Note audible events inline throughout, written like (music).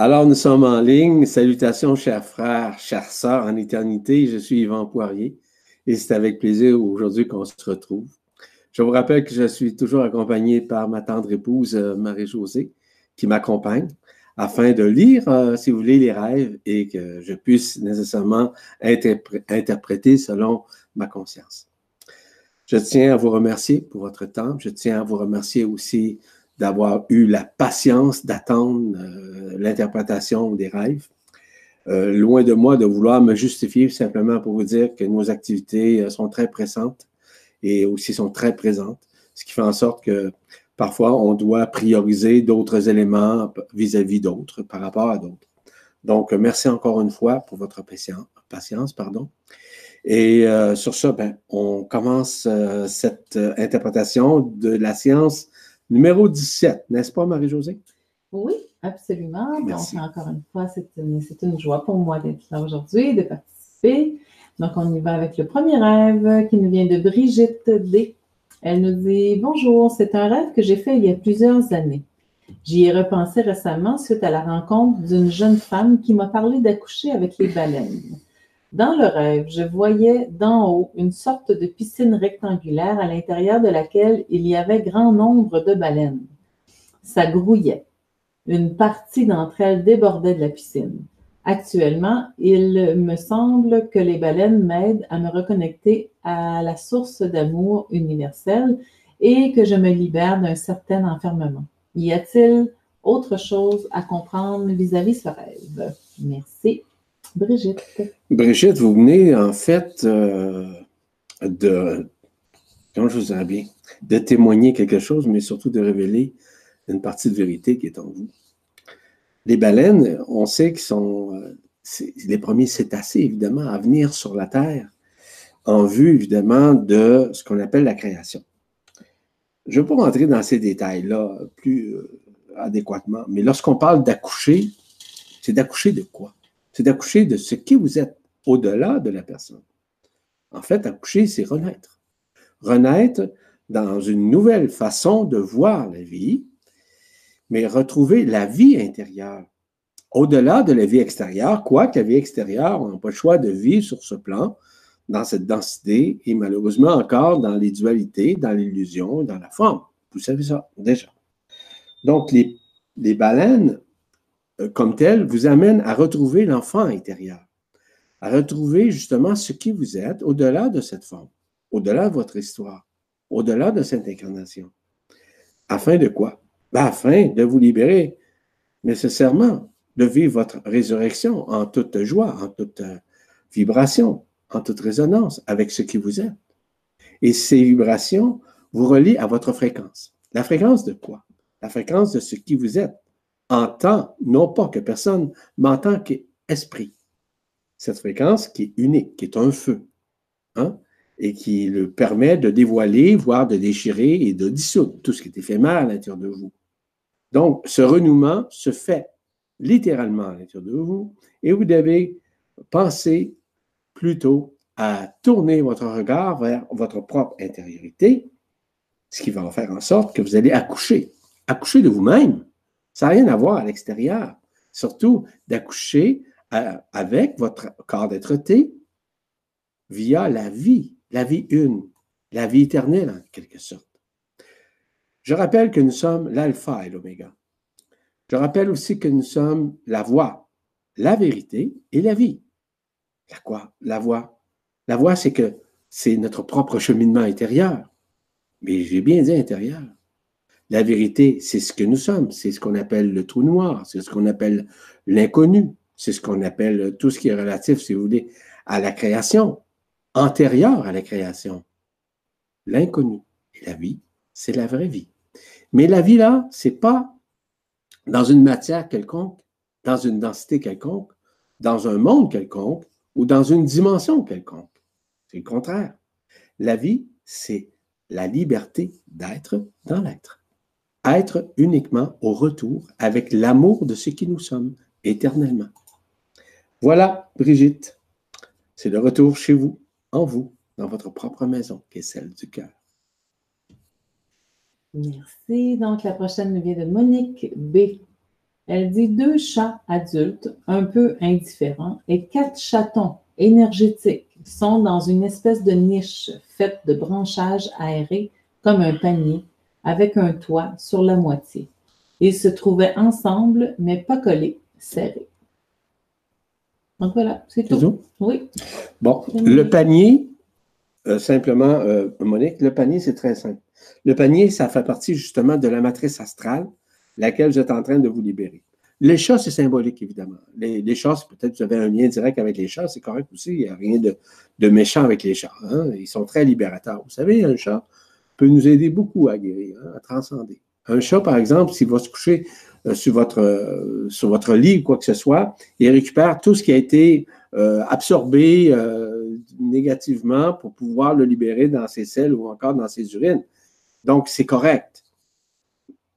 Alors, nous sommes en ligne. Salutations, chers frères, chères sœurs en éternité. Je suis Yvan Poirier et c'est avec plaisir aujourd'hui qu'on se retrouve. Je vous rappelle que je suis toujours accompagné par ma tendre épouse euh, Marie-Josée qui m'accompagne afin de lire, euh, si vous voulez, les rêves et que je puisse nécessairement interpréter selon ma conscience. Je tiens à vous remercier pour votre temps. Je tiens à vous remercier aussi d'avoir eu la patience d'attendre euh, l'interprétation des rêves. Euh, loin de moi de vouloir me justifier simplement pour vous dire que nos activités euh, sont très pressantes et aussi sont très présentes, ce qui fait en sorte que parfois on doit prioriser d'autres éléments vis-à-vis d'autres par rapport à d'autres. Donc, merci encore une fois pour votre patience. pardon. Et sur ça, ben, on commence cette interprétation de la science numéro 17, n'est-ce pas, Marie-Josée? Oui, absolument. Donc, encore une fois, c'est une, joie pour moi d'être là aujourd'hui, de participer. Donc, on y va avec le premier rêve qui nous vient de Brigitte D. Elle nous dit Bonjour, c'est un rêve que j'ai fait il y a plusieurs années. J'y ai repensé récemment suite à la rencontre d'une jeune femme qui m'a parlé d'accoucher avec les baleines. Dans le rêve, je voyais d'en haut une sorte de piscine rectangulaire à l'intérieur de laquelle il y avait grand nombre de baleines. Ça grouillait. Une partie d'entre elles débordait de la piscine. Actuellement, il me semble que les baleines m'aident à me reconnecter à la source d'amour universel et que je me libère d'un certain enfermement. Y a-t-il autre chose à comprendre vis-à-vis -vis ce rêve? Merci. Brigitte. Brigitte, vous venez en fait euh, de, comment je vous dirais bien, de témoigner quelque chose, mais surtout de révéler une partie de vérité qui est en vous. Les baleines, on sait qu'ils sont euh, les premiers cétacés, évidemment, à venir sur la Terre en vue, évidemment, de ce qu'on appelle la création. Je ne vais pas rentrer dans ces détails-là plus euh, adéquatement, mais lorsqu'on parle d'accoucher, c'est d'accoucher de quoi? C'est d'accoucher de ce qui vous êtes au-delà de la personne. En fait, accoucher, c'est renaître. Renaître dans une nouvelle façon de voir la vie, mais retrouver la vie intérieure. Au-delà de la vie extérieure, quoique la vie extérieure, on n'a pas le choix de vivre sur ce plan, dans cette densité, et malheureusement encore dans les dualités, dans l'illusion, dans la forme. Vous savez ça déjà. Donc, les, les baleines comme tel vous amène à retrouver l'enfant intérieur, à retrouver justement ce qui vous êtes au-delà de cette forme, au-delà de votre histoire, au-delà de cette incarnation. Afin de quoi? Ben, afin de vous libérer nécessairement de vivre votre résurrection en toute joie, en toute euh, vibration, en toute résonance avec ce qui vous êtes. Et ces vibrations vous relient à votre fréquence. La fréquence de quoi? La fréquence de ce qui vous êtes entend, non pas que personne, mais en tant qu'esprit. Cette fréquence qui est unique, qui est un feu, hein, et qui le permet de dévoiler, voire de déchirer et de dissoudre tout ce qui est éphémère à l'intérieur de vous. Donc, ce renouement se fait littéralement à l'intérieur de vous, et vous devez penser plutôt à tourner votre regard vers votre propre intériorité, ce qui va en faire en sorte que vous allez accoucher, accoucher de vous-même, ça n'a rien à voir à l'extérieur. Surtout d'accoucher euh, avec votre corps d'être-té via la vie, la vie une, la vie éternelle en quelque sorte. Je rappelle que nous sommes l'alpha et l'oméga. Je rappelle aussi que nous sommes la voie, la vérité et la vie. La quoi? La voie. La voie, c'est que c'est notre propre cheminement intérieur. Mais j'ai bien dit intérieur. La vérité, c'est ce que nous sommes, c'est ce qu'on appelle le trou noir, c'est ce qu'on appelle l'inconnu, c'est ce qu'on appelle tout ce qui est relatif, si vous voulez, à la création, antérieure à la création. L'inconnu. Et la vie, c'est la vraie vie. Mais la vie, là, c'est pas dans une matière quelconque, dans une densité quelconque, dans un monde quelconque ou dans une dimension quelconque. C'est le contraire. La vie, c'est la liberté d'être dans l'être être uniquement au retour avec l'amour de ce qui nous sommes éternellement. Voilà, Brigitte, c'est le retour chez vous, en vous, dans votre propre maison, qui est celle du cœur. Merci. Donc, la prochaine nous vient de Monique B. Elle dit deux chats adultes, un peu indifférents, et quatre chatons énergétiques sont dans une espèce de niche faite de branchages aérés comme un panier avec un toit sur la moitié. Ils se trouvaient ensemble, mais pas collés, serrés. Donc voilà, c'est tout. Oui. Bon, le panier, euh, simplement, euh, Monique, le panier, c'est très simple. Le panier, ça fait partie justement de la matrice astrale, laquelle vous êtes en train de vous libérer. Les chats, c'est symbolique, évidemment. Les, chats, peut-être que vous avez un lien direct avec les chats, c'est correct aussi. Il n'y a rien de, méchant avec les chats. Hein. Ils sont très libérateurs. Vous savez, un chat peut nous aider beaucoup à guérir, hein, à transcender. Un chat, par exemple, s'il va se coucher euh, sur, votre, euh, sur votre lit ou quoi que ce soit, il récupère tout ce qui a été euh, absorbé négativement pour pouvoir le libérer dans ses selles ou encore dans ses urines. Donc, c'est correct.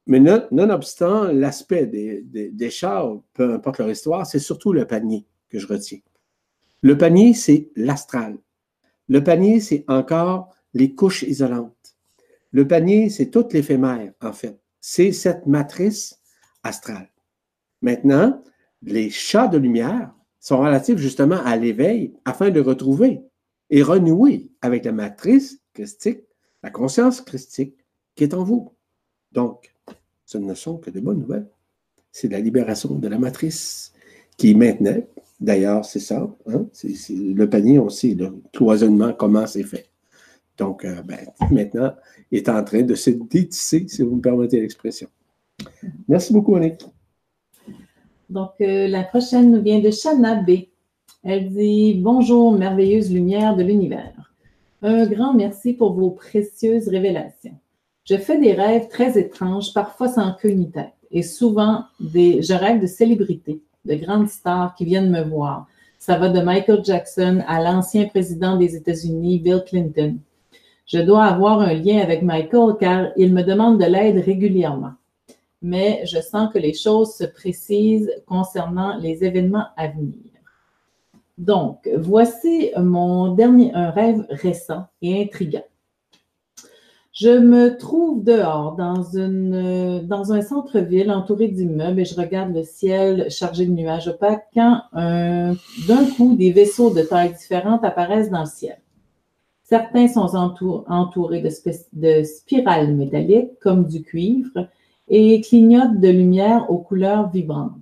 Mais nonobstant l'aspect des, des, chats, peu importe leur histoire, c'est surtout le panier que je retiens. Le panier, c'est l'astral. Le panier, c'est encore les couches isolantes. Le panier, c'est tout l'éphémère, en fait. C'est cette matrice astrale. Maintenant, les chats de lumière sont relatifs justement à l'éveil afin de retrouver et renouer avec la matrice christique, la conscience christique qui est en vous. Donc, ce ne sont que de bonnes nouvelles. C'est la libération de la matrice qui maintenant, d'ailleurs, c'est ça, hein, le panier, on sait le cloisonnement, comment c'est fait. Donc, euh, ben, maintenant, il est en train de se détisser, si vous me permettez l'expression. Merci beaucoup, Annick. Donc, euh, la prochaine nous vient de Shana B. Elle dit Bonjour, merveilleuse lumière de l'univers. Un grand merci pour vos précieuses révélations. Je fais des rêves très étranges, parfois sans queue ni tête, et souvent des, je rêve de célébrités, de grandes stars qui viennent me voir. Ça va de Michael Jackson à l'ancien président des États-Unis, Bill Clinton. Je dois avoir un lien avec Michael car il me demande de l'aide régulièrement. Mais je sens que les choses se précisent concernant les événements à venir. Donc, voici mon dernier, un rêve récent et intrigant. Je me trouve dehors dans, dans un centre-ville entouré d'immeubles et je regarde le ciel chargé de nuages opaques quand d'un coup des vaisseaux de tailles différentes apparaissent dans le ciel. Certains sont entourés de, spirales métalliques comme du cuivre et clignotent de lumière aux couleurs vibrantes.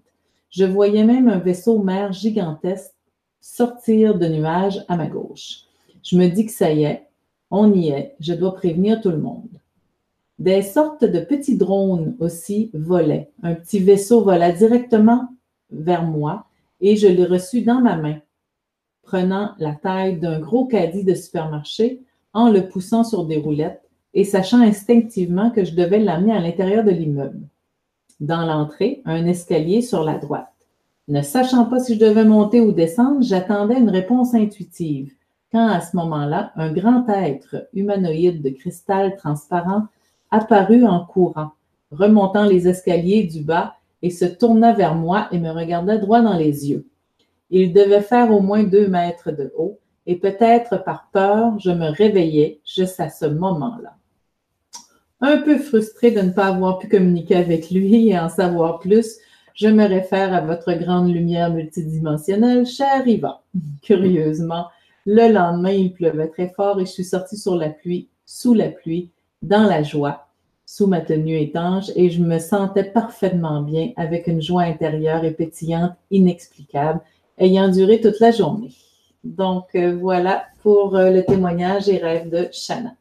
Je voyais même un vaisseau mère gigantesque sortir de nuages à ma gauche. Je me dis que ça y est, on y est, je dois prévenir tout le monde. Des sortes de petits drones aussi volaient. Un petit vaisseau vola directement vers moi et je l'ai reçu dans ma main, prenant la taille d'un gros caddie de supermarché en le poussant sur des roulettes et sachant instinctivement que je devais l'amener à l'intérieur de l'immeuble. Dans l'entrée, un escalier sur la droite. Ne sachant pas si je devais monter ou descendre, j'attendais une réponse intuitive quand à ce moment-là, un grand être humanoïde de cristal transparent apparut en courant, remontant les escaliers du bas et se tourna vers moi et me regarda droit dans les yeux. Il devait faire au moins deux mètres de haut, et peut-être par peur, je me réveillais juste à ce moment-là. Un peu frustré de ne pas avoir pu communiquer avec lui et en savoir plus, je me réfère à votre grande lumière multidimensionnelle, cher Ivan. (laughs) Curieusement, le lendemain, il pleuvait très fort et je suis sortie sur la pluie, sous la pluie, dans la joie, sous ma tenue étanche et je me sentais parfaitement bien avec une joie intérieure et pétillante inexplicable ayant duré toute la journée. Donc euh, voilà pour euh, le témoignage et rêve de Shanna.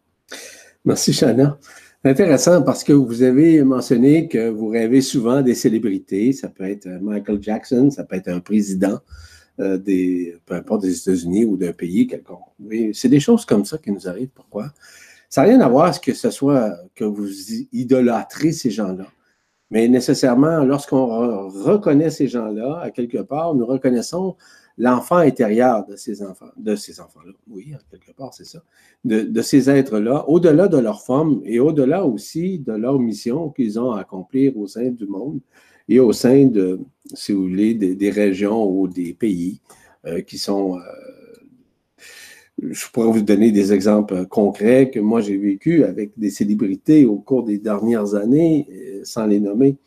Merci Shanna. Intéressant parce que vous avez mentionné que vous rêvez souvent des célébrités. Ça peut être Michael Jackson, ça peut être un président. Euh, des, peu importe des États-Unis ou d'un pays quelconque. Oui, c'est des choses comme ça qui nous arrivent. Pourquoi? Ça n'a rien à voir ce que ce soit que vous idolâtrez ces gens-là. Mais nécessairement, lorsqu'on reconnaît ces gens-là, à quelque part, nous reconnaissons l'enfant intérieur de ces enfants, de ces enfants-là. Oui, à quelque part, c'est ça. De, ces êtres-là, au-delà de leur forme et au-delà aussi de leur mission qu'ils ont à accomplir au sein du monde et au sein de, si vous voulez, des, régions ou des pays euh, qui sont... Euh, je pourrais vous donner des exemples concrets que moi j'ai vécu avec des célébrités au cours des dernières années, euh, sans les nommer.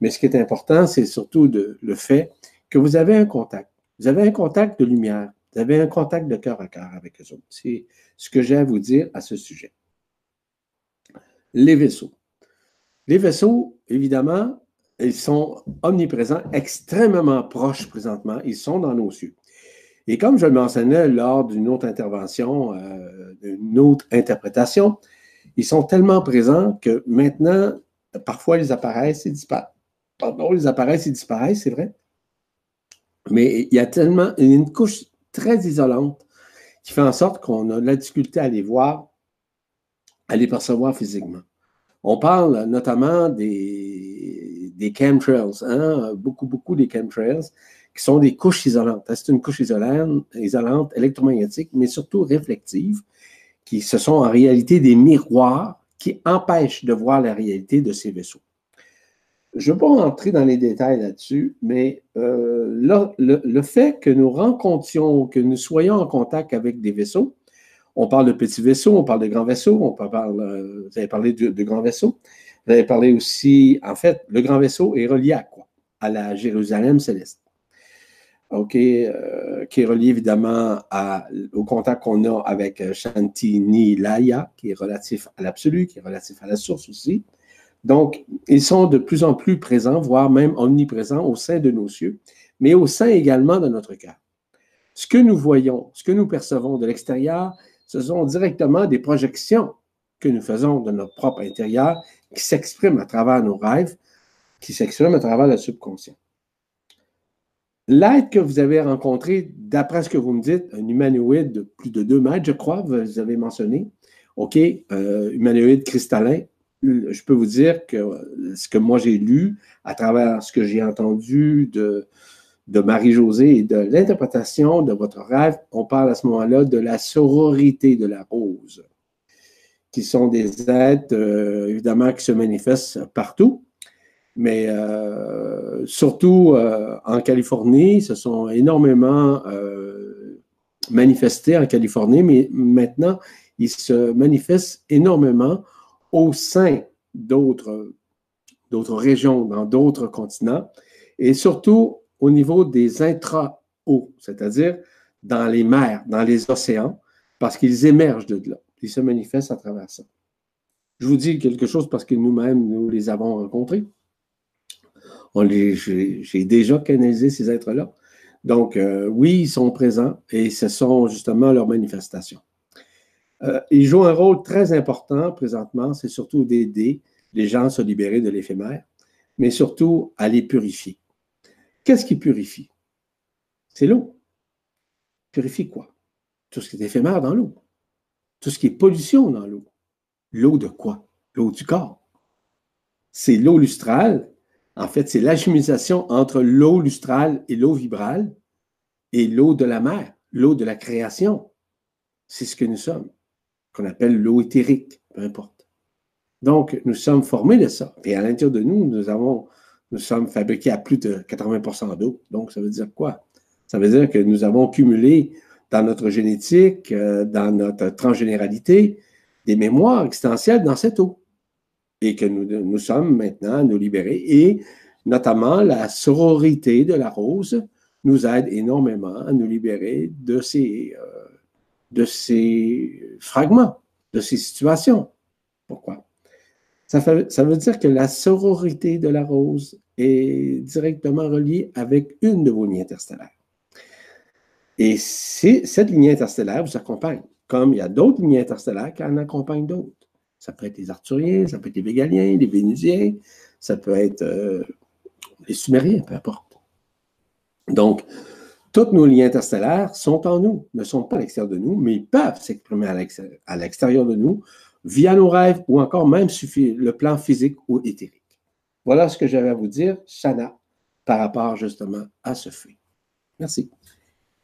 Mais ce qui est important, c'est surtout le fait que vous avez un contact. Vous avez un contact de lumière. Vous avez un contact de cœur à cœur avec eux autres. C'est ce que j'ai à vous dire à ce sujet. Les vaisseaux. Les vaisseaux, évidemment, ils sont omniprésents, extrêmement proches présentement. Ils sont dans nos cieux. Et comme je le mentionnais lors d'une autre intervention, euh, d'une autre interprétation, ils sont tellement présents que maintenant, parfois, ils apparaissent et disparaissent. Pardon, ils apparaissent et disparaissent, c'est vrai. Mais il y a tellement une couche très isolante qui fait en sorte qu'on a de la difficulté à les voir, à les percevoir physiquement. On parle notamment des, des chemtrails, hein, beaucoup, beaucoup des chemtrails, qui sont des couches isolantes. C'est une couche isolante, isolante électromagnétique, mais surtout réflective, qui ce sont en réalité des miroirs qui empêchent de voir la réalité de ces vaisseaux. Je ne vais pas rentrer dans les détails là-dessus, mais euh, le, fait que nous rencontrions, que nous soyons en contact avec des vaisseaux, on parle de petits vaisseaux, on parle de grands vaisseaux, on euh, vous avez parlé de, grands vaisseaux, vous avez parlé aussi, en fait, le grand vaisseau est relié à quoi? À la Jérusalem céleste. OK, euh, qui est relié évidemment au contact qu'on a avec Shantini Laya, qui est relatif à l'absolu, qui est relatif à la source aussi. Donc, ils sont de plus en plus présents, voire même omniprésents au sein de nos cieux, mais au sein également de notre cœur. Ce que nous voyons, ce que nous percevons de l'extérieur, ce sont directement des projections que nous faisons de notre propre intérieur qui s'expriment à travers nos rêves, qui s'expriment à travers le subconscient. L'être que vous avez rencontré, d'après ce que vous me dites, un humanoïde de plus de 2 mètres, je crois, vous avez mentionné, OK, euh, humanoïde cristallin, je peux vous dire que ce que moi j'ai lu à travers ce que j'ai entendu de, de Marie-Josée et de l'interprétation de votre rêve, on parle à ce moment-là de la sororité de la rose, qui sont des êtres, euh, évidemment, qui se manifestent partout, mais euh, surtout euh, en Californie, se sont énormément manifestés en Californie, mais maintenant, ils se manifestent énormément au sein d'autres régions, dans d'autres continents, et surtout au niveau des intra-eaux, c'est-à-dire dans les mers, dans les océans, parce qu'ils émergent de là. Ils se manifestent à travers ça. Je vous dis quelque chose parce que nous-mêmes, nous les avons rencontrés. J'ai, déjà canalisé ces êtres-là. Donc, euh, oui, ils sont présents et ce sont justement leurs manifestations. Euh, ils jouent un rôle très important présentement, c'est surtout d'aider les gens à se libérer de l'éphémère, mais surtout à les purifier. Qu'est-ce qui purifie? C'est l'eau. Purifie quoi? Tout ce qui est éphémère dans l'eau. Tout ce qui est pollution dans l'eau. L'eau de quoi? L'eau du corps. C'est l'eau lustrale. En fait, c'est l'alchimisation entre l'eau lustrale et l'eau vibrale et l'eau de la mer, l'eau de la création. C'est ce que nous sommes qu'on appelle l'eau éthérique, peu importe. Donc, nous sommes formés de ça. Et à l'intérieur de nous, nous sommes fabriqués à plus de 80% d'eau. Donc, ça veut dire quoi? Ça veut dire que nous avons cumulé dans notre génétique, euh, dans notre transgénéralité, des mémoires existentielles dans cette eau. Et que nous, sommes maintenant à nous libérer. Et notamment, la sororité de la rose nous aide énormément à nous libérer de ces, euh, de ces fragments, de ces situations. Pourquoi? Ça, ça veut dire que la sororité de la rose est directement reliée avec une de vos lignes interstellaires. Et cette ligne interstellaire vous accompagne, comme il y a d'autres lignes interstellaires qui en accompagnent d'autres. Ça peut être les Arthuriens, ça peut être les Végaliens, les Vénusiens, ça peut être euh, les Sumériens, peu importe. Donc, tous nos liens interstellaires sont en nous, ne sont pas à l'extérieur de nous, mais ils peuvent s'exprimer à l'extérieur de nous via nos rêves ou encore même le plan physique ou éthérique. Voilà ce que j'avais à vous dire, Shana, par rapport justement à ce fait. Merci.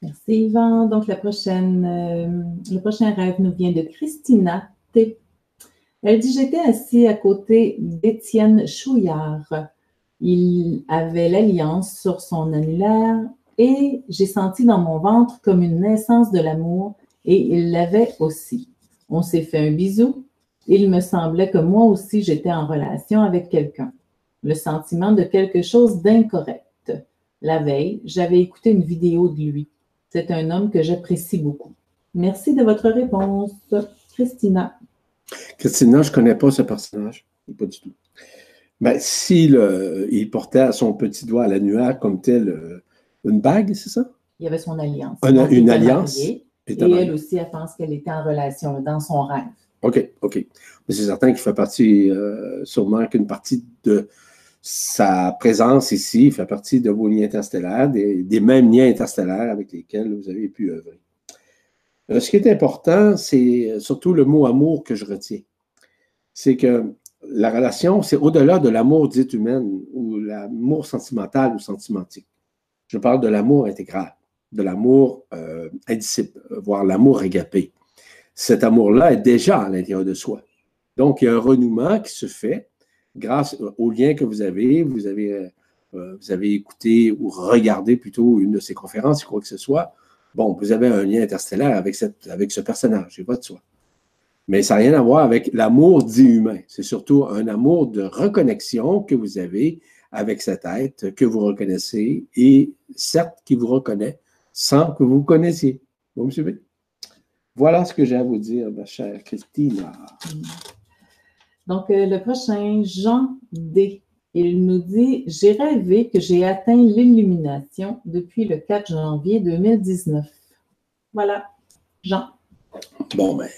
Merci Yvan. Donc euh, le prochain rêve nous vient de Christina T. Elle dit J'étais assis à côté d'Étienne Chouillard. Il avait l'alliance sur son annulaire et j'ai senti dans mon ventre comme une naissance de l'amour et il l'avait aussi. On s'est fait un bisou. Il me semblait que moi aussi j'étais en relation avec quelqu'un. le sentiment de quelque chose d'incorrect. La veille, j'avais écouté une vidéo de lui. C'est un homme que j'apprécie beaucoup. Merci de votre réponse, Christina. Christina, je ne connais pas ce personnage. Pas du tout. Ben, s'il il portait à son petit doigt à l'annuaire comme tel euh, une bague, c'est ça? Il y avait son alliance. une alliance. et elle aussi, elle pense qu'elle était en relation dans son rêve. OK, OK. Mais c'est certain qu'il fait partie, euh, sûrement qu'une partie de sa présence ici fait partie de vos liens interstellaires, des, mêmes liens interstellaires avec lesquels vous avez pu œuvrer. Euh, ce qui est important, c'est surtout le mot amour que je retiens. C'est que la relation, c'est au-delà de l'amour dit humaine ou l'amour sentimental ou sentimentique. Je parle de l'amour intégral, de l'amour euh, voire l'amour régapé. Cet amour-là est déjà à l'intérieur de soi. Donc, il y a un renouement qui se fait grâce au lien que vous avez. Vous avez, euh, vous avez écouté ou regardé plutôt une de ces conférences, quoi que ce soit. Bon, vous avez un lien interstellaire avec, cette, avec ce personnage, c'est pas de soi. Mais ça n'a rien à voir avec l'amour dit humain. C'est surtout un amour de reconnexion que vous avez avec cet être que vous reconnaissez et certes qui vous reconnaît sans que vous connaissiez. Vous me suivez? Voilà ce que j'ai à vous dire, ma chère Christina. Donc, euh, le prochain, Jean D. Il nous dit J'ai rêvé que j'ai atteint l'illumination depuis le 4 janvier 2019. Voilà, Jean. Bon, ben,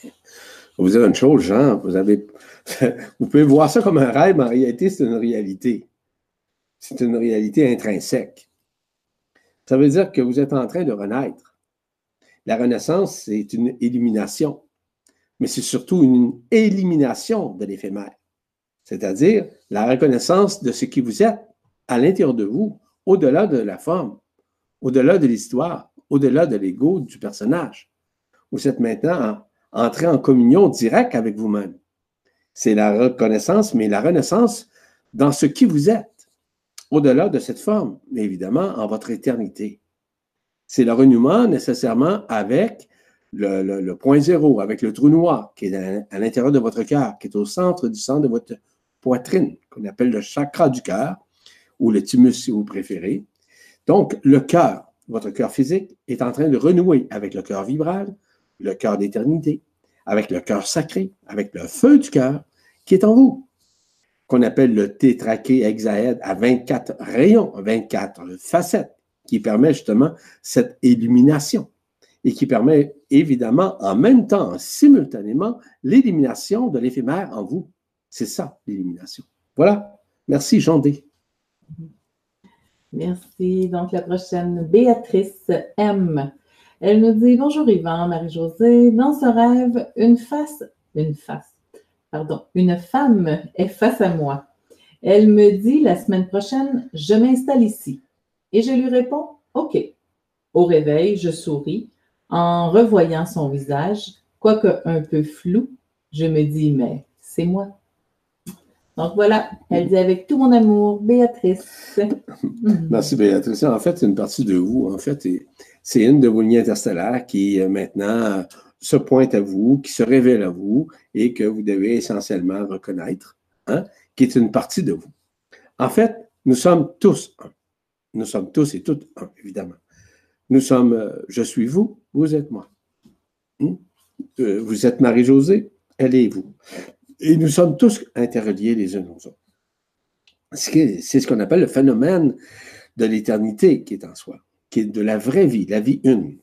vous dire une chose, Jean, vous avez, (laughs) vous pouvez voir ça comme un rêve, mais en réalité, c'est une réalité. C'est une réalité intrinsèque. Ça veut dire que vous êtes en train de renaître. La renaissance, c'est une élimination, mais c'est surtout une élimination de l'éphémère, c'est-à-dire la reconnaissance de ce qui vous êtes à l'intérieur de vous, au-delà de la forme, au-delà de l'histoire, au-delà de l'ego du personnage. Vous êtes maintenant entrer en communion directe avec vous-même. C'est la reconnaissance, mais la renaissance dans ce qui vous êtes, au-delà de cette forme, mais évidemment en votre éternité. C'est le renouement nécessairement avec le, point zéro, avec le trou noir qui est à, l'intérieur de votre cœur, qui est au centre du centre de votre poitrine, qu'on appelle le chakra du cœur, ou le thymus si vous préférez. Donc, le cœur, votre cœur physique, est en train de renouer avec le cœur vibral, le cœur d'éternité, avec le cœur sacré, avec le feu du cœur qui est en vous, qu'on appelle le tétraché hexaède à 24 rayons, 24 facettes, qui permet justement cette illumination et qui permet évidemment en même temps, simultanément, l'élimination de l'éphémère en vous. C'est ça, l'élimination. Voilà. Merci, Jean D. Merci. Donc, la prochaine, Béatrice M. Elle nous dit Bonjour Yvan, Marie-Josée. Dans ce rêve, une face, une face, pardon, une femme est face à moi. Elle me dit la semaine prochaine, je m'installe ici. Et je lui réponds OK. Au réveil, je souris en revoyant son visage, quoique un peu flou. Je me dis Mais c'est moi. Donc voilà, elle dit avec tout mon amour, Béatrice. (laughs) Merci Béatrice. En fait, c'est une partie de vous, en fait, c'est une de vos lignes interstellaires qui euh, maintenant se pointe à vous, qui se révèle à vous et que vous devez essentiellement reconnaître, hein, qui est une partie de vous. En fait, nous sommes tous un. Nous sommes tous et toutes un, évidemment. Nous sommes, euh, je suis vous, vous êtes moi. Hmm? Euh, vous êtes Marie-Josée, elle est vous. Et nous sommes tous interreliés les uns aux autres. C'est ce qu'on appelle le phénomène de l'éternité qui est en soi qui est de la vraie vie, la vie une,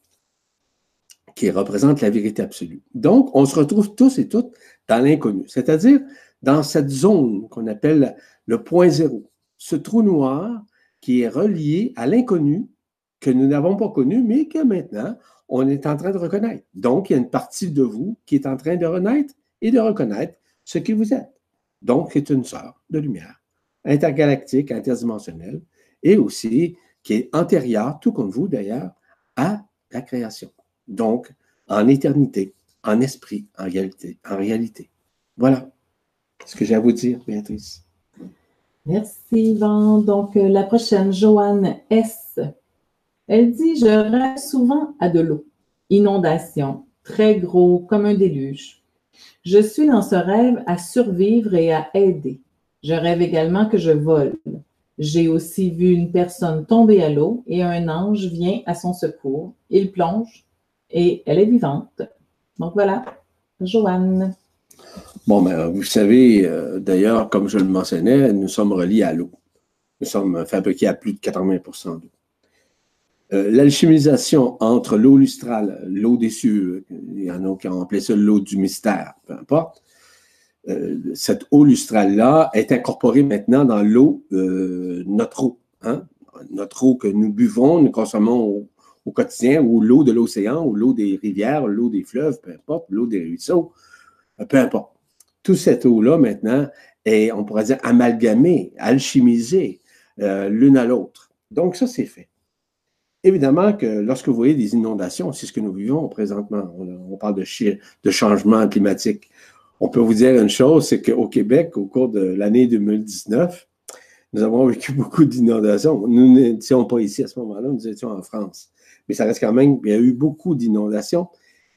qui représente la vérité absolue. Donc, on se retrouve tous et toutes dans l'inconnu, c'est-à-dire dans cette zone qu'on appelle le point zéro, ce trou noir qui est relié à l'inconnu que nous n'avons pas connu, mais que maintenant, on est en train de reconnaître. Donc, il y a une partie de vous qui est en train de renaître et de reconnaître ce qui vous êtes. Donc, c'est une sœur de lumière, intergalactique, interdimensionnelle, et aussi qui est antérieure, tout comme vous d'ailleurs, à la création. Donc, en éternité, en esprit, en réalité. En réalité. Voilà ce que j'ai à vous dire, Béatrice. Merci, Yvan. Donc, euh, la prochaine, Joanne S. Elle dit Je rêve souvent à de l'eau, inondation, très gros, comme un déluge. Je suis dans ce rêve à survivre et à aider. Je rêve également que je vole. J'ai aussi vu une personne tomber à l'eau et un ange vient à son secours. Il plonge et elle est vivante. Donc voilà, Joanne. Bon, ben, vous savez, euh, d'ailleurs, comme je le mentionnais, nous sommes reliés à l'eau. Nous sommes fabriqués à plus de 80% d'eau. Euh, l'alchimisation entre l'eau lustrale, l'eau des cieux, il y en a qui ont appelé ça l'eau du mystère, peu importe, euh, cette eau lustrale-là est incorporée maintenant dans l'eau, euh, notre eau. Hein? Notre eau que nous buvons, nous consommons au, quotidien, ou l'eau de l'océan, ou l'eau des rivières, l'eau des fleuves, peu importe, l'eau des ruisseaux, peu importe. Toute cette eau-là, maintenant, est, on pourrait dire, amalgamée, alchimisée l'une à l'autre. Donc, ça, c'est fait. Évidemment que lorsque vous voyez des inondations, c'est ce que nous vivons présentement. On, parle de, de changement climatique. On peut vous dire une chose, c'est qu'au Québec, au cours de l'année 2019, nous avons (laughs) vécu beaucoup d'inondations. Nous n'étions pas ici à ce moment-là, nous étions en France. Mais ça reste quand même, il y a eu beaucoup d'inondations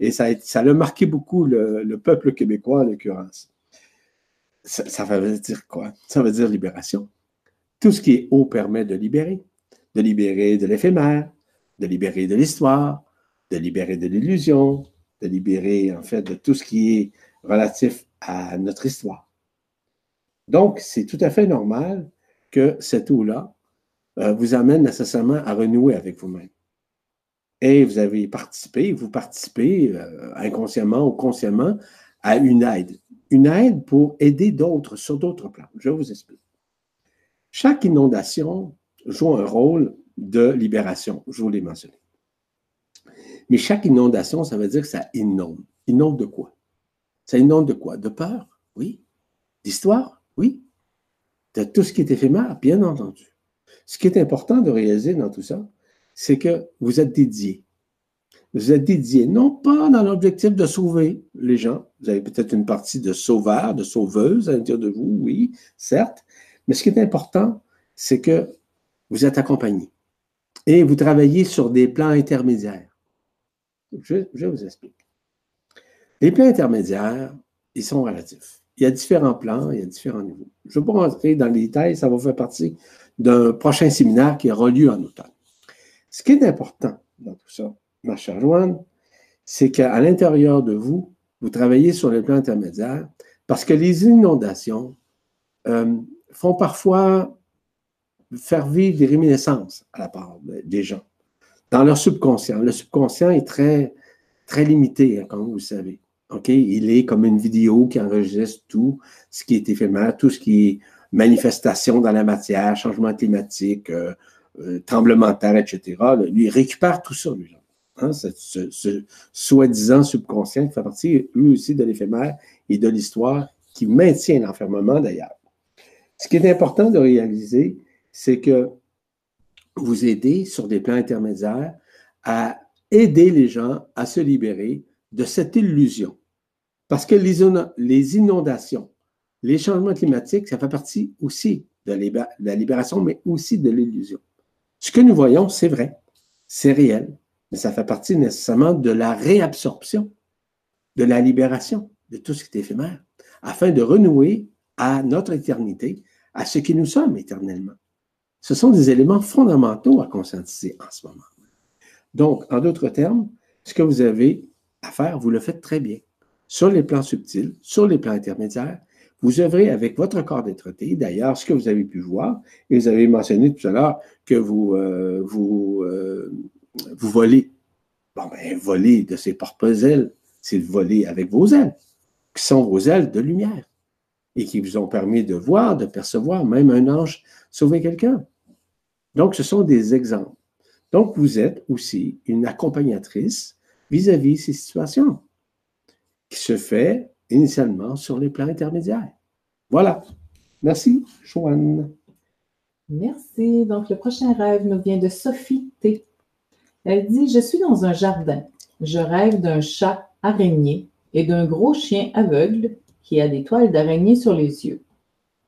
et ça a, marqué beaucoup le, peuple québécois en l'occurrence. Ça, ça veut dire quoi? Ça veut dire libération. Tout ce qui est eau permet de libérer, de libérer de l'éphémère, de libérer de l'histoire, de libérer de l'illusion, de libérer en fait de tout ce qui est relatif à notre histoire. Donc, c'est tout à fait normal que cette eau-là euh, vous amène nécessairement à renouer avec vous-même. Et vous avez participé, vous participez euh, inconsciemment ou consciemment à une aide. Une aide pour aider d'autres sur d'autres plans. Je vous explique. Chaque inondation joue un rôle de libération, je vous l'ai mentionné. Mais chaque inondation, ça veut dire que ça inonde. Inonde de quoi? Ça inonde de quoi? De peur? Oui. D'histoire? Oui. De tout ce qui est éphémère? Bien entendu. Ce qui est important de réaliser dans tout ça, c'est que vous êtes dédié. Vous êtes dédié, non pas dans l'objectif de sauver les gens. Vous avez peut-être une partie de sauveur, de sauveuse à l'intérieur de vous, oui, certes. Mais ce qui est important, c'est que vous êtes accompagné. Et vous travaillez sur des plans intermédiaires. Je, vous explique. Les plans intermédiaires, ils sont relatifs. Il y a différents plans, il y a différents niveaux. Je ne vais pas rentrer dans les détails, ça va faire partie d'un prochain séminaire qui aura lieu en automne. Ce qui est important dans tout ça, ma chère Joanne, c'est qu'à l'intérieur de vous, vous travaillez sur les plans intermédiaires parce que les inondations euh, font parfois faire vivre des réminiscences à la part des gens dans leur subconscient. Le subconscient est très, très limité, hein, comme vous le savez. Il est comme une vidéo qui enregistre tout ce qui est éphémère, tout ce qui est manifestation dans la matière, changement climatique, euh, euh, tremblement de terre, etc. Lui, il récupère tout ça, lui. Hein, ce, soi-disant subconscient qui fait partie, lui aussi, de l'éphémère et de l'histoire qui maintient l'enfermement d'ailleurs. Ce qui est important de réaliser, c'est que vous aidez sur des plans intermédiaires à aider les gens à se libérer de cette illusion. Parce que les inondations, les changements climatiques, ça fait partie aussi de la libération, mais aussi de l'illusion. Ce que nous voyons, c'est vrai, c'est réel, mais ça fait partie nécessairement de la réabsorption, de la libération de tout ce qui est éphémère, afin de renouer à notre éternité, à ce qui nous sommes éternellement. Ce sont des éléments fondamentaux à conscientiser en ce moment. Donc, en d'autres termes, ce que vous avez à faire, vous le faites très bien. Sur les plans subtils, sur les plans intermédiaires, vous œuvrez avec votre corps d'être D'ailleurs, ce que vous avez pu voir, et vous avez mentionné tout à l'heure que vous, euh, euh, vous volez. Bon, ben, voler de ses propres ailes, c'est voler avec vos ailes, qui sont vos ailes de lumière, et qui vous ont permis de voir, de percevoir, même un ange sauver quelqu'un. Donc, ce sont des exemples. Donc, vous êtes aussi une accompagnatrice vis-à-vis de ces situations, qui se fait initialement sur les plans intermédiaires. Voilà. Merci, Joanne. Merci. Donc, le prochain rêve nous vient de Sophie T. Elle dit Je suis dans un jardin. Je rêve d'un chat araignée et d'un gros chien aveugle qui a des toiles d'araignée sur les yeux.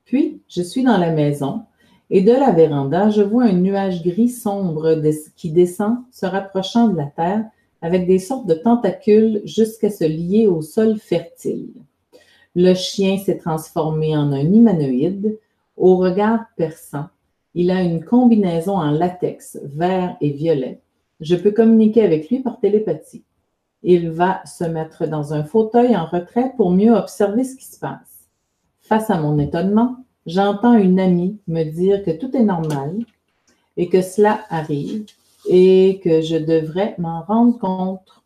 Puis, je suis dans la maison et de la véranda, je vois un nuage gris sombre qui descend, se rapprochant de la terre avec des sortes de tentacules jusqu'à se lier au sol fertile. Le chien s'est transformé en un humanoïde Au regard perçant, il a une combinaison en latex vert et violet. Je peux communiquer avec lui par télépathie. Il va se mettre dans un fauteuil en retrait pour mieux observer ce qui se passe. Face à mon étonnement, j'entends une amie me dire que tout est normal et que cela arrive et que je devrais m'en rendre compte.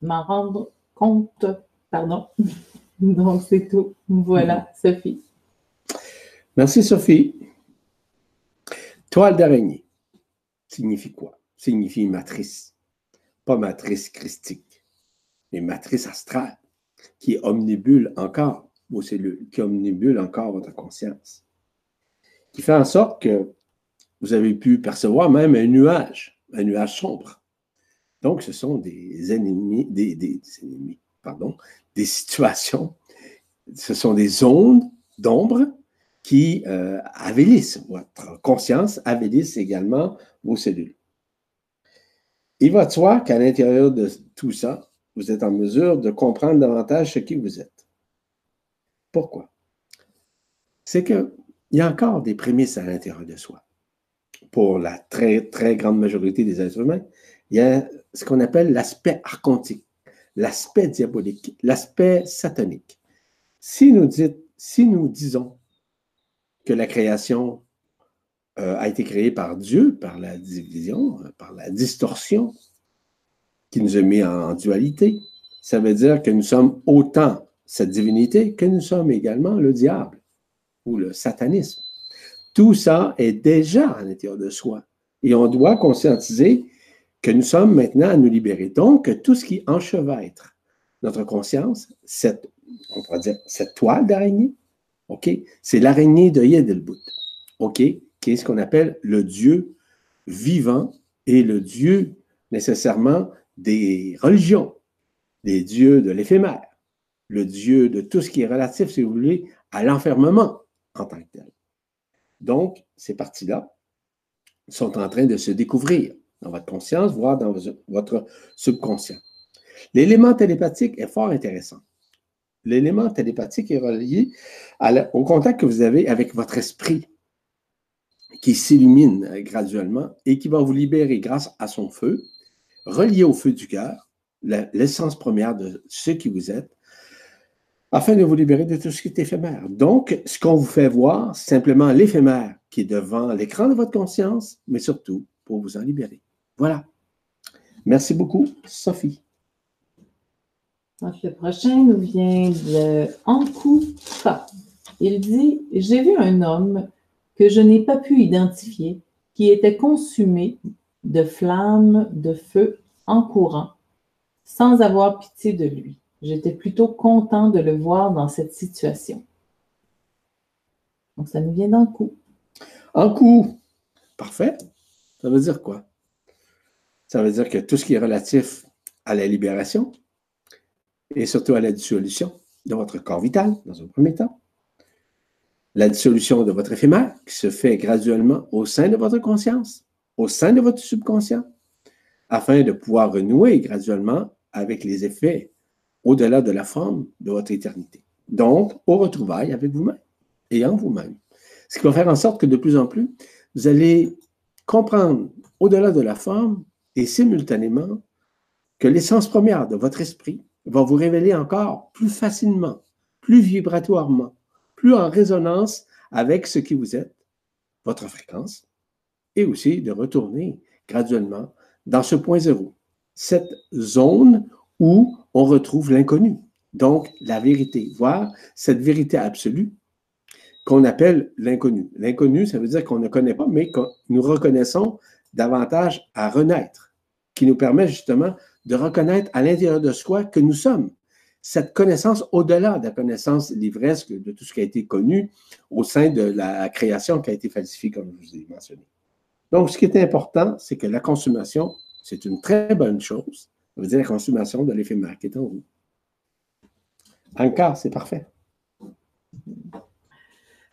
M'en rendre compte, pardon. (laughs) Donc, c'est tout. Voilà, Sophie. Merci, Sophie. Toile d'araignée signifie quoi? Signifie matrice. Pas matrice christique, mais matrice astrale qui omnibule encore vos cellules, qui omnibule encore votre conscience, qui fait en sorte que vous avez pu percevoir même un nuage, un nuage sombre. Donc, ce sont des ennemis, des, ennemis, pardon, des (laughs) situations, ce sont des ondes d'ombre qui euh, votre conscience, avélissent également vos cellules. Il va de soi qu'à l'intérieur de tout ça, vous êtes en mesure de comprendre davantage ce qui vous êtes. Pourquoi? C'est qu'il y a encore des prémices à l'intérieur de soi pour la très, très grande majorité des êtres humains, il y a ce qu'on appelle l'aspect archontique, l'aspect diabolique, l'aspect satanique. Si nous, si nous disons que la création euh, a été créée par Dieu, par la division, par la distorsion, qui nous a mis en dualité, ça veut dire que nous sommes autant cette divinité que nous sommes également le diable ou le satanisme. Tout ça est déjà à l'intérieur de soi. Et on doit conscientiser que nous sommes maintenant à nous libérer. Donc, tout ce qui enchevêtre notre conscience, cette, on pourrait dire, cette toile d'araignée, c'est l'araignée de Yedelbout, OK, qui est ce qu'on appelle le Dieu vivant et le Dieu nécessairement des religions, des dieux de l'éphémère, le Dieu de tout ce qui est relatif, si vous voulez, à l'enfermement en tant que tel. Donc, ces parties-là sont en train de se découvrir dans votre conscience, voire dans votre subconscient. L'élément télépathique est fort intéressant. L'élément télépathique est relié au contact que vous avez avec votre esprit qui s'illumine graduellement et qui va vous libérer grâce à son feu, relié au feu du cœur, l'essence première de ce qui vous êtes, afin de vous libérer de tout ce qui est éphémère. Donc, ce qu'on vous fait voir, c'est simplement l'éphémère qui est devant l'écran de votre conscience, mais surtout pour vous en libérer. Voilà. Merci beaucoup, Sophie. le prochain nous vient de Ankou Il dit J'ai vu un homme que je n'ai pas pu identifier qui était consumé de flammes de feu en courant, sans avoir pitié de lui. J'étais plutôt content de le voir dans cette situation. Donc, ça nous vient d'un coup. Un coup. Parfait. Ça veut dire quoi? Ça veut dire que tout ce qui est relatif à la libération et surtout à la dissolution de votre corps vital, dans un premier temps, la dissolution de votre éphémère qui se fait graduellement au sein de votre conscience, au sein de votre subconscient, afin de pouvoir renouer graduellement avec les effets au-delà de la forme de votre éternité. Donc, au retrouvailles avec vous-même et en vous-même. Ce qui va faire en sorte que de plus en plus, vous allez comprendre au-delà de la forme et simultanément que l'essence première de votre esprit va vous révéler encore plus facilement, plus vibratoirement, plus en résonance avec ce qui vous êtes, votre fréquence, et aussi de retourner graduellement dans ce point zéro, cette zone où on retrouve l'inconnu. Donc, la vérité, voire cette vérité absolue qu'on appelle l'inconnu. L'inconnu, ça veut dire qu'on ne connaît pas, mais que nous reconnaissons davantage à renaître, qui nous permet justement de reconnaître à l'intérieur de soi que nous sommes. Cette connaissance au-delà de la connaissance livresque de tout ce qui a été connu au sein de la création qui a été falsifiée, comme je vous ai mentionné. Donc, ce qui est important, c'est que la consommation, c'est une très bonne chose, ça veut dire la consommation de l'éphémère qui est en vous. Encore, c'est parfait.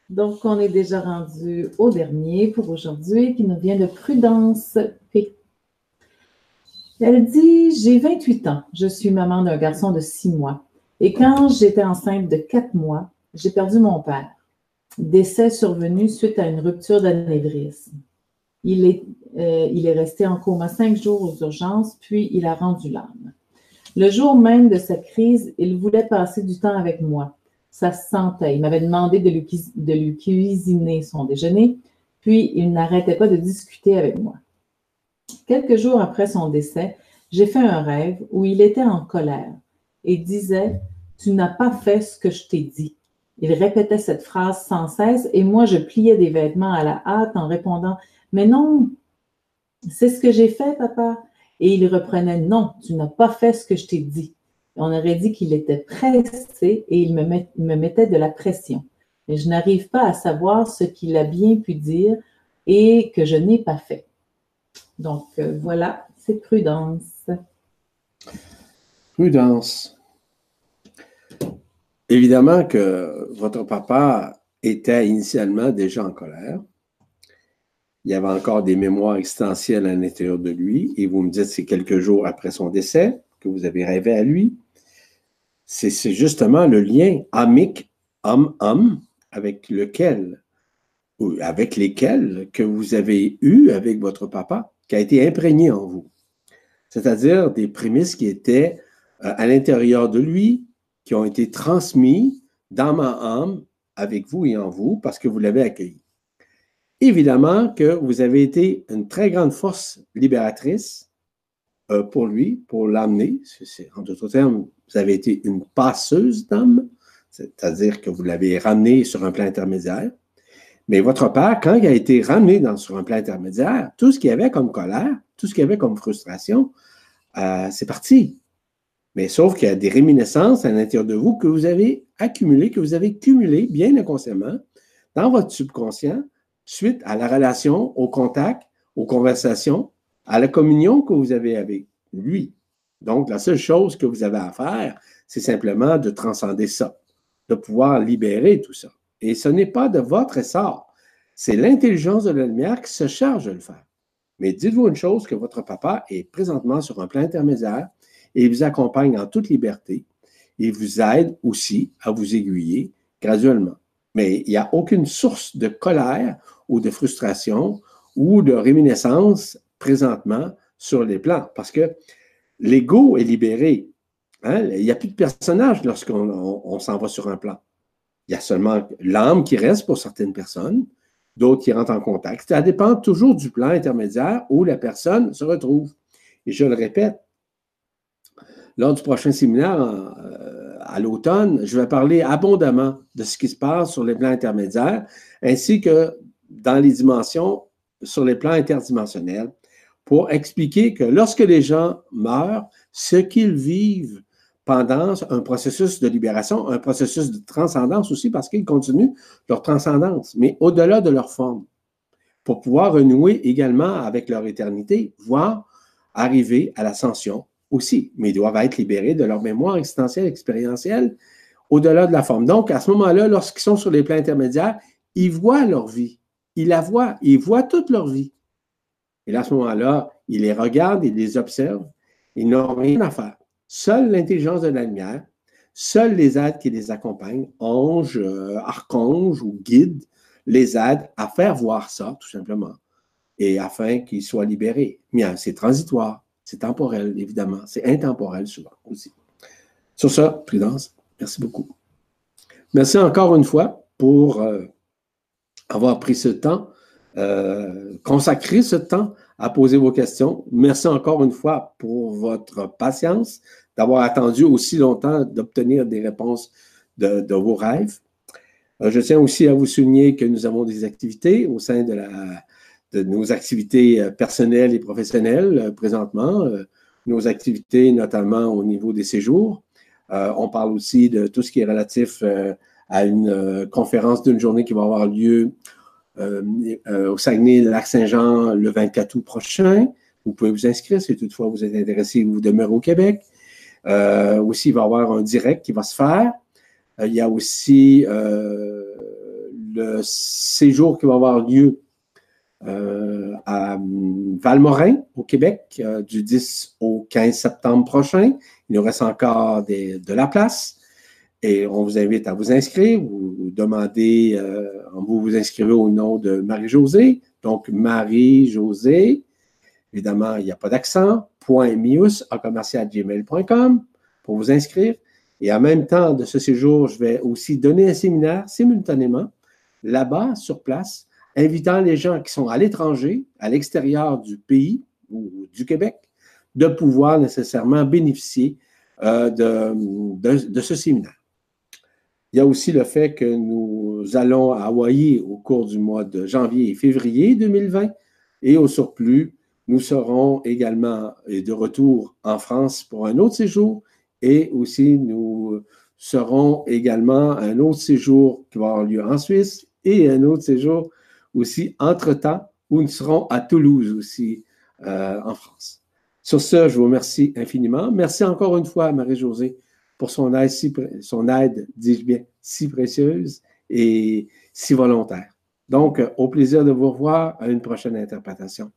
Donc, on est déjà rendu au dernier pour aujourd'hui, qui nous vient de Prudence P. Elle dit J'ai 28 ans, je suis maman d'un garçon de 6 mois. Et quand j'étais enceinte de 4 mois, j'ai perdu mon père. décès survenu suite à une rupture d'anévrisme. Il est, euh, il est resté en coma cinq jours aux urgences, puis il a rendu l'âme. Le jour même de cette crise, il voulait passer du temps avec moi. Ça se sentait. Il m'avait demandé de lui cuisiner son déjeuner, puis il n'arrêtait pas de discuter avec moi. Quelques jours après son décès, j'ai fait un rêve où il était en colère et disait Tu n'as pas fait ce que je t'ai dit. Il répétait cette phrase sans cesse et moi je pliais des vêtements à la hâte en répondant Mais non, c'est ce que j'ai fait, papa. Et il reprenait Non, tu n'as pas fait ce que je t'ai dit. On aurait dit qu'il était pressé et il me, me mettait de la pression. Mais je n'arrive pas à savoir ce qu'il a bien pu dire et que je n'ai pas fait. Donc euh, voilà, c'est prudence. Prudence. Évidemment que votre papa était initialement déjà en colère. Il y avait encore des mémoires existentielles à l'intérieur de lui, et vous me dites c'est quelques jours après son décès que vous avez rêvé à lui. C'est justement le lien amique, homme-homme, avec lequel, ou avec lesquels que vous avez eu avec votre papa, qui a été imprégné en vous. C'est-à-dire des prémices qui étaient euh, à l'intérieur de lui, qui ont été transmis dans ma âme avec vous et en vous parce que vous l'avez accueilli. Évidemment que vous avez été une très grande force libératrice euh, pour lui, pour l'amener. En d'autres termes, vous avez été une passeuse d'âme, c'est-à-dire que vous l'avez ramené sur un plan intermédiaire. Mais votre père, quand il a été ramené sur un plan intermédiaire, tout ce qu'il y avait comme colère, tout ce qu'il y avait comme frustration, euh, c'est parti. Mais sauf qu'il y a des réminiscences à l'intérieur de vous que vous avez accumulées, que vous avez cumulées bien inconsciemment dans votre subconscient suite à la relation, au contact, aux conversations, à la communion que vous avez avec lui. Donc, la seule chose que vous avez à faire, c'est simplement de transcender ça, de pouvoir libérer tout ça. Et ce n'est pas de votre essor, c'est l'intelligence de la lumière qui se charge de le faire. Mais dites-vous une chose, que votre papa est présentement sur un plan intermédiaire et il vous accompagne en toute liberté. Il vous aide aussi à vous aiguiller graduellement. Mais il n'y a aucune source de colère ou de frustration ou de réminiscence présentement sur les plans parce que l'ego est libéré. Hein? Il n'y a plus de personnage lorsqu'on s'en va sur un plan. Il y a seulement l'âme qui reste pour certaines personnes, d'autres qui rentrent en contact. Ça dépend toujours du plan intermédiaire où la personne se retrouve. Et je le répète, lors du prochain séminaire euh, à l'automne, je vais parler abondamment de ce qui se passe sur les plans intermédiaires, ainsi que dans les dimensions, sur les plans interdimensionnels, pour expliquer que lorsque les gens meurent, ce qu'ils vivent pendant un processus de libération, un processus de transcendance aussi, parce qu'ils continuent leur transcendance, mais au-delà de leur forme, pour pouvoir renouer également avec leur éternité, voire arriver à l'ascension aussi, mais ils doivent être libérés de leur mémoire existentielle, expérientielle, au-delà de la forme. Donc, à ce moment-là, lorsqu'ils sont sur les plans intermédiaires, ils voient leur vie. Ils la voient. Ils voient toute leur vie. Et là, à ce moment-là, ils les regardent, ils les observent. Ils n'ont rien à faire. Seule l'intelligence de la lumière, seuls les êtres qui les accompagnent, anges, euh, archanges ou guides, les aident à faire voir ça, tout simplement, et afin qu'ils soient libérés. Mais c'est transitoire. C'est temporel, évidemment. C'est intemporel souvent aussi. Sur ça, prudence, merci beaucoup. Merci encore une fois pour euh, avoir pris ce temps, euh, consacré ce temps à poser vos questions. Merci encore une fois pour votre patience, d'avoir attendu aussi longtemps d'obtenir des réponses de, vos rêves. Euh, je tiens aussi à vous souligner que nous avons des activités au sein de nos activités euh, personnelles et professionnelles euh, présentement, nos activités notamment au niveau des séjours. on parle aussi de tout ce qui est relatif à une conférence d'une journée qui va avoir lieu au Saguenay-Lac-Saint-Jean le 24 août prochain. Vous pouvez vous inscrire si toutefois vous êtes intéressé et vous demeurez au Québec. Aussi, il va y avoir un direct qui va se faire. il y a aussi le séjour qui va avoir lieu euh, à Valmorin, au Québec, euh, du 10 au 15 septembre prochain. Il nous reste encore de la place. Et on vous invite à vous inscrire. Vous, demandez, euh, vous vous inscrivez au nom de Marie-Josée. Donc, Marie-Josée, évidemment, il n'y a pas d'accent, à commercial.gmail.com pour vous inscrire. Et en même temps de ce séjour, je vais aussi donner un séminaire simultanément là-bas, sur place, invitant les gens qui sont à l'étranger, à l'extérieur du pays ou du Québec, de pouvoir nécessairement bénéficier euh, de, ce séminaire. Il y a aussi le fait que nous allons à Hawaï au cours du mois de janvier et février 2020 et au surplus, nous serons également de retour en France pour un autre séjour et aussi nous serons également un autre séjour qui va avoir lieu en Suisse et un autre séjour aussi entre-temps où nous serons à Toulouse aussi euh, en France. Sur ce, je vous remercie infiniment. Merci encore une fois à Marie-Josée pour son aide, si, son aide, dis-je bien, si précieuse et si volontaire. Donc, au plaisir de vous revoir à une prochaine interprétation.